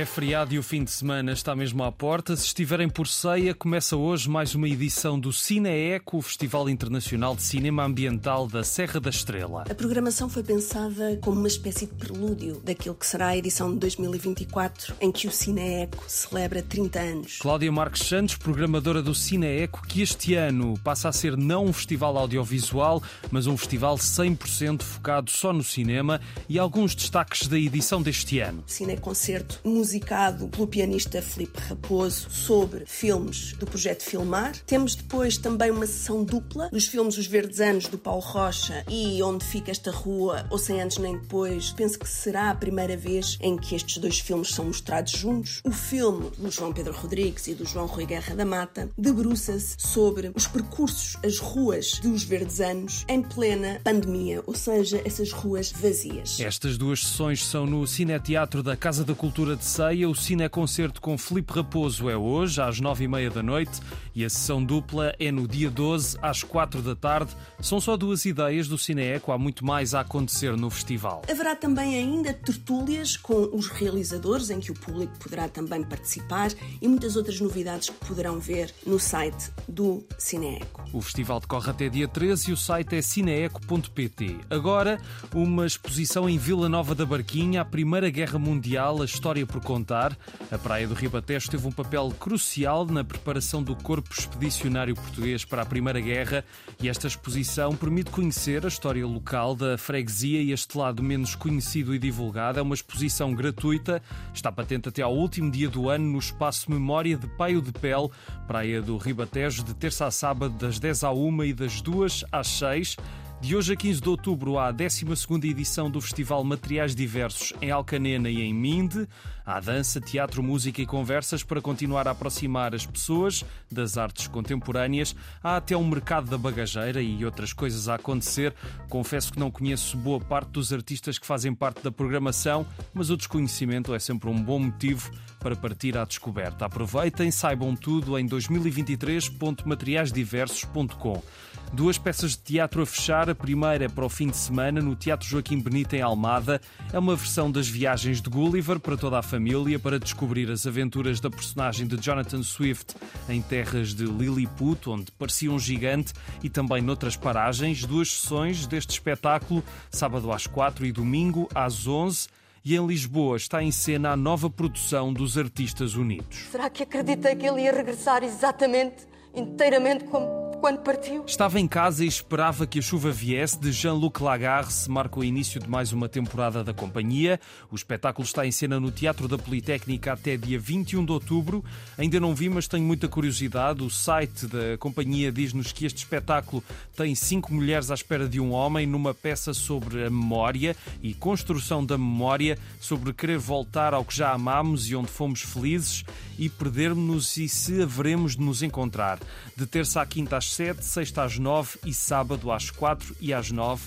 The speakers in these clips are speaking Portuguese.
É feriado e o fim de semana está mesmo à porta. Se estiverem por ceia, começa hoje mais uma edição do Cine Eco, o Festival Internacional de Cinema Ambiental da Serra da Estrela. A programação foi pensada como uma espécie de prelúdio daquilo que será a edição de 2024, em que o Cine Eco celebra 30 anos. Cláudia Marques Santos, programadora do Cine Eco, que este ano passa a ser não um festival audiovisual, mas um festival 100% focado só no cinema e alguns destaques da edição deste ano. Cine Concerto musicado pelo pianista Felipe Raposo sobre filmes do projeto Filmar. Temos depois também uma sessão dupla dos filmes Os Verdes Anos do Paulo Rocha e Onde Fica Esta Rua, ou Sem Antes Nem Depois. Penso que será a primeira vez em que estes dois filmes são mostrados juntos. O filme do João Pedro Rodrigues e do João Rui Guerra da Mata debruça-se sobre os percursos, as ruas dos Verdes Anos em plena pandemia, ou seja, essas ruas vazias. Estas duas sessões são no Cineteatro da Casa da Cultura de Ceia. O Cineconcerto com Filipe Raposo é hoje, às nove e meia da noite, e a sessão dupla é no dia 12, às quatro da tarde. São só duas ideias do Cineeco, há muito mais a acontecer no festival. Haverá também ainda tertúlias com os realizadores, em que o público poderá também participar, e muitas outras novidades que poderão ver no site do Cineeco. O festival decorre até dia 13 e o site é cineeco.pt. Agora, uma exposição em Vila Nova da Barquinha, a Primeira Guerra Mundial, a história por contar. A Praia do Ribatejo teve um papel crucial na preparação do corpo expedicionário português para a Primeira Guerra e esta exposição permite conhecer a história local da freguesia e este lado menos conhecido e divulgado. É uma exposição gratuita, está patente até ao último dia do ano no espaço Memória de Paio de Pel, Praia do Ribatejo, de terça a sábado, das 10 à 1 e das 2 às 6. De hoje a 15 de outubro há a 12 edição do Festival Materiais Diversos em Alcanena e em Minde. Há dança, teatro, música e conversas para continuar a aproximar as pessoas das artes contemporâneas. Há até um mercado da bagageira e outras coisas a acontecer. Confesso que não conheço boa parte dos artistas que fazem parte da programação, mas o desconhecimento é sempre um bom motivo para partir à descoberta. Aproveitem, saibam tudo em 2023.materiaisdiversos.com. Duas peças de teatro a fechar. A primeira é para o fim de semana no Teatro Joaquim Benito em Almada. É uma versão das viagens de Gulliver para toda a família para descobrir as aventuras da personagem de Jonathan Swift em terras de Lilliput, onde parecia um gigante, e também noutras paragens. Duas sessões deste espetáculo, sábado às quatro e domingo às onze e em Lisboa está em cena a nova produção dos Artistas Unidos. Será que acreditei que ele ia regressar exatamente, inteiramente como quando partiu? Estava em casa e esperava que a chuva viesse. De Jean-Luc Lagarde se marca o início de mais uma temporada da companhia. O espetáculo está em cena no Teatro da Politécnica até dia 21 de outubro. Ainda não vi, mas tenho muita curiosidade. O site da companhia diz-nos que este espetáculo tem cinco mulheres à espera de um homem numa peça sobre a memória e construção da memória, sobre querer voltar ao que já amámos e onde fomos felizes e perdermos-nos e se haveremos de nos encontrar. De terça à quinta às 7, sexta às 9 e sábado às 4 e às 9.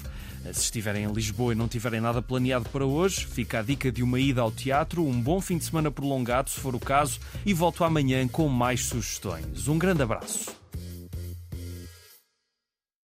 Se estiverem em Lisboa e não tiverem nada planeado para hoje, fica a dica de uma ida ao teatro, um bom fim de semana prolongado, se for o caso, e volto amanhã com mais sugestões. Um grande abraço.